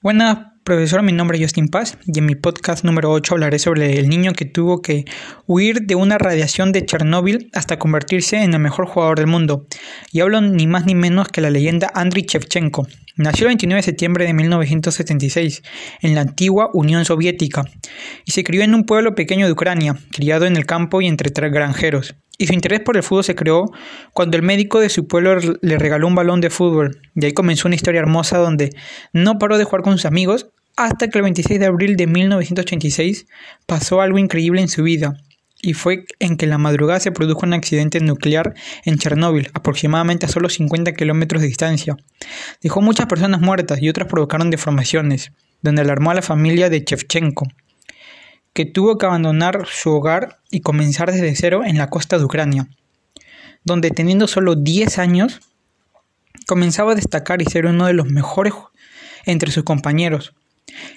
Buenas, profesor. Mi nombre es Justin Paz y en mi podcast número 8 hablaré sobre el niño que tuvo que huir de una radiación de Chernóbil hasta convertirse en el mejor jugador del mundo. Y hablo ni más ni menos que la leyenda Andriy Shevchenko. Nació el 29 de septiembre de 1976 en la antigua Unión Soviética y se crió en un pueblo pequeño de Ucrania, criado en el campo y entre granjeros y su interés por el fútbol se creó cuando el médico de su pueblo le regaló un balón de fútbol. Y ahí comenzó una historia hermosa donde no paró de jugar con sus amigos hasta que el 26 de abril de 1986 pasó algo increíble en su vida. Y fue en que la madrugada se produjo un accidente nuclear en Chernóbil, aproximadamente a solo 50 kilómetros de distancia. Dejó muchas personas muertas y otras provocaron deformaciones, donde alarmó a la familia de Chevchenko que tuvo que abandonar su hogar y comenzar desde cero en la costa de Ucrania, donde teniendo solo 10 años, comenzaba a destacar y ser uno de los mejores entre sus compañeros.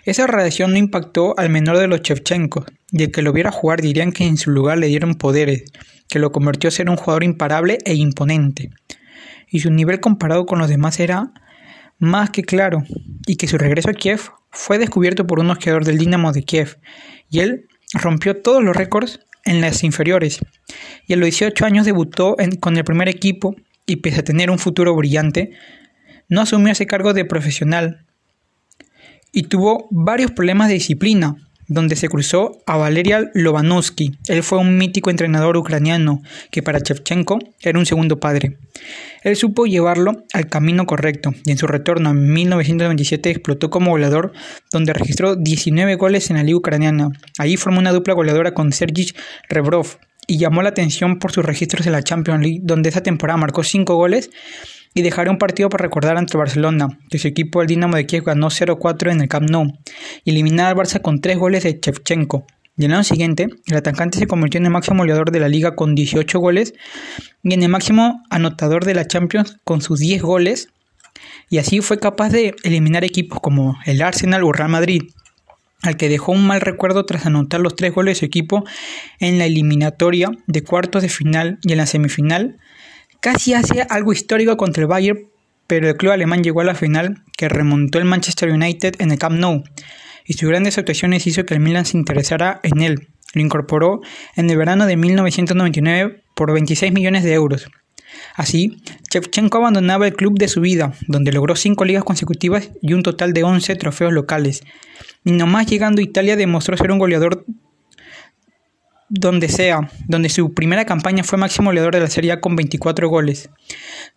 Esa radiación no impactó al menor de los Chevchenkos, y el que lo viera jugar dirían que en su lugar le dieron poderes, que lo convirtió a ser un jugador imparable e imponente. Y su nivel comparado con los demás era más que claro, y que su regreso a Kiev fue descubierto por un ojeador del Dinamo de Kiev, y él rompió todos los récords en las inferiores. Y a los 18 años debutó con el primer equipo y pese a tener un futuro brillante, no asumió ese cargo de profesional y tuvo varios problemas de disciplina, donde se cruzó a Valeria Lobanovsky. Él fue un mítico entrenador ucraniano que para Shevchenko era un segundo padre. Él supo llevarlo al camino correcto y en su retorno en 1997 explotó como goleador donde registró 19 goles en la liga ucraniana. Allí formó una dupla goleadora con Sergij Rebrov y llamó la atención por sus registros en la Champions League donde esa temporada marcó 5 goles y dejará un partido para recordar ante Barcelona, que su equipo el Dinamo de Kiev ganó 0-4 en el Camp Nou, y eliminar al Barça con 3 goles de Chevchenko. Y el año siguiente, el atacante se convirtió en el máximo goleador de la liga con 18 goles y en el máximo anotador de la Champions con sus 10 goles, y así fue capaz de eliminar equipos como el Arsenal o Real Madrid, al que dejó un mal recuerdo tras anotar los 3 goles de su equipo en la eliminatoria de cuartos de final y en la semifinal Casi hace algo histórico contra el Bayern, pero el club alemán llegó a la final que remontó el Manchester United en el Camp Nou, y sus grandes actuaciones hizo que el Milan se interesara en él. Lo incorporó en el verano de 1999 por 26 millones de euros. Así, Shevchenko abandonaba el club de su vida, donde logró cinco ligas consecutivas y un total de 11 trofeos locales. Y nomás llegando a Italia demostró ser un goleador donde sea, donde su primera campaña fue máximo goleador de la Serie A con 24 goles.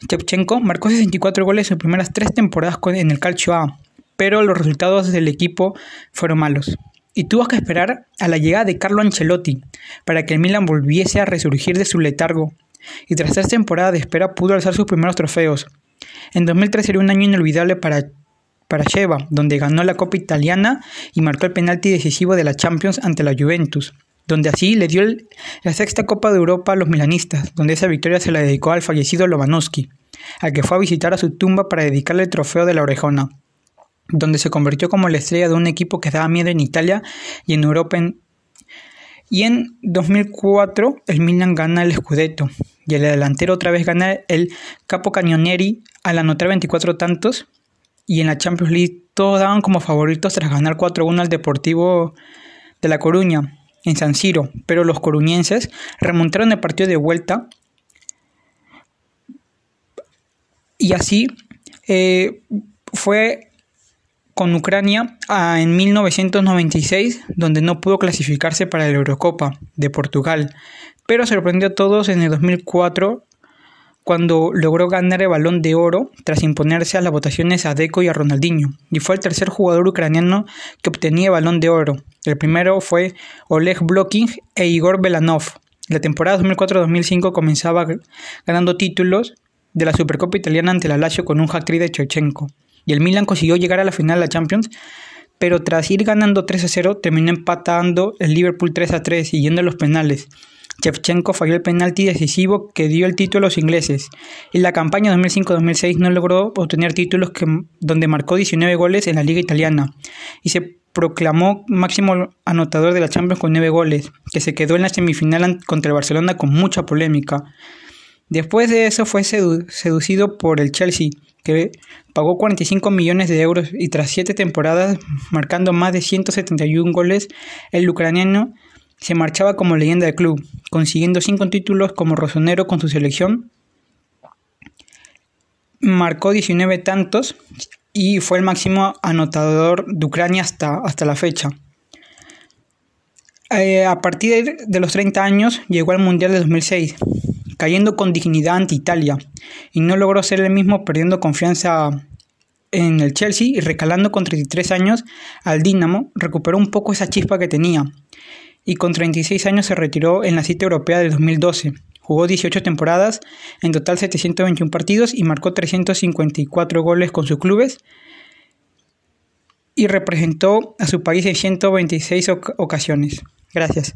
Shevchenko marcó 64 goles en sus primeras tres temporadas en el Calcio A, pero los resultados del equipo fueron malos. Y tuvo que esperar a la llegada de Carlo Ancelotti para que el Milan volviese a resurgir de su letargo. Y tras tres temporadas de espera pudo alzar sus primeros trofeos. En 2003 sería un año inolvidable para para Sheva, donde ganó la Copa Italiana y marcó el penalti decisivo de la Champions ante la Juventus donde así le dio la sexta Copa de Europa a los milanistas, donde esa victoria se la dedicó al fallecido Lobanowski, al que fue a visitar a su tumba para dedicarle el trofeo de la orejona, donde se convirtió como la estrella de un equipo que daba miedo en Italia y en Europa. Y en 2004 el Milan gana el Scudetto y el delantero otra vez gana el Capo Cagnonieri al anotar 24 tantos y en la Champions League todos daban como favoritos tras ganar 4-1 al Deportivo de La Coruña en San Siro, pero los coruñenses remontaron el partido de vuelta y así eh, fue con Ucrania en 1996, donde no pudo clasificarse para la Eurocopa de Portugal, pero sorprendió a todos en el 2004 cuando logró ganar el balón de oro tras imponerse a las votaciones a Deco y a Ronaldinho, y fue el tercer jugador ucraniano que obtenía el balón de oro. El primero fue Oleg Bloking e Igor Belanov. La temporada 2004-2005 comenzaba ganando títulos de la Supercopa italiana ante la Lazio con un hat-trick de Chochenko, y el Milan consiguió llegar a la final de la Champions, pero tras ir ganando 3 a 0 terminó empatando el Liverpool 3 a 3 y yendo a los penales. Shevchenko falló el penalti decisivo que dio el título a los ingleses. En la campaña 2005-2006 no logró obtener títulos donde marcó 19 goles en la liga italiana y se proclamó máximo anotador de la Champions con 9 goles, que se quedó en la semifinal contra el Barcelona con mucha polémica. Después de eso fue seducido por el Chelsea, que pagó 45 millones de euros y tras siete temporadas, marcando más de 171 goles, el ucraniano se marchaba como leyenda del club, consiguiendo cinco títulos como rosonero con su selección. Marcó 19 tantos y fue el máximo anotador de Ucrania hasta, hasta la fecha. Eh, a partir de los 30 años llegó al Mundial de 2006, cayendo con dignidad ante Italia, y no logró ser el mismo perdiendo confianza en el Chelsea y recalando con 33 años al Dinamo, recuperó un poco esa chispa que tenía, y con 36 años se retiró en la cita europea de 2012. Jugó 18 temporadas, en total 721 partidos y marcó 354 goles con sus clubes y representó a su país en 126 ocasiones. Gracias.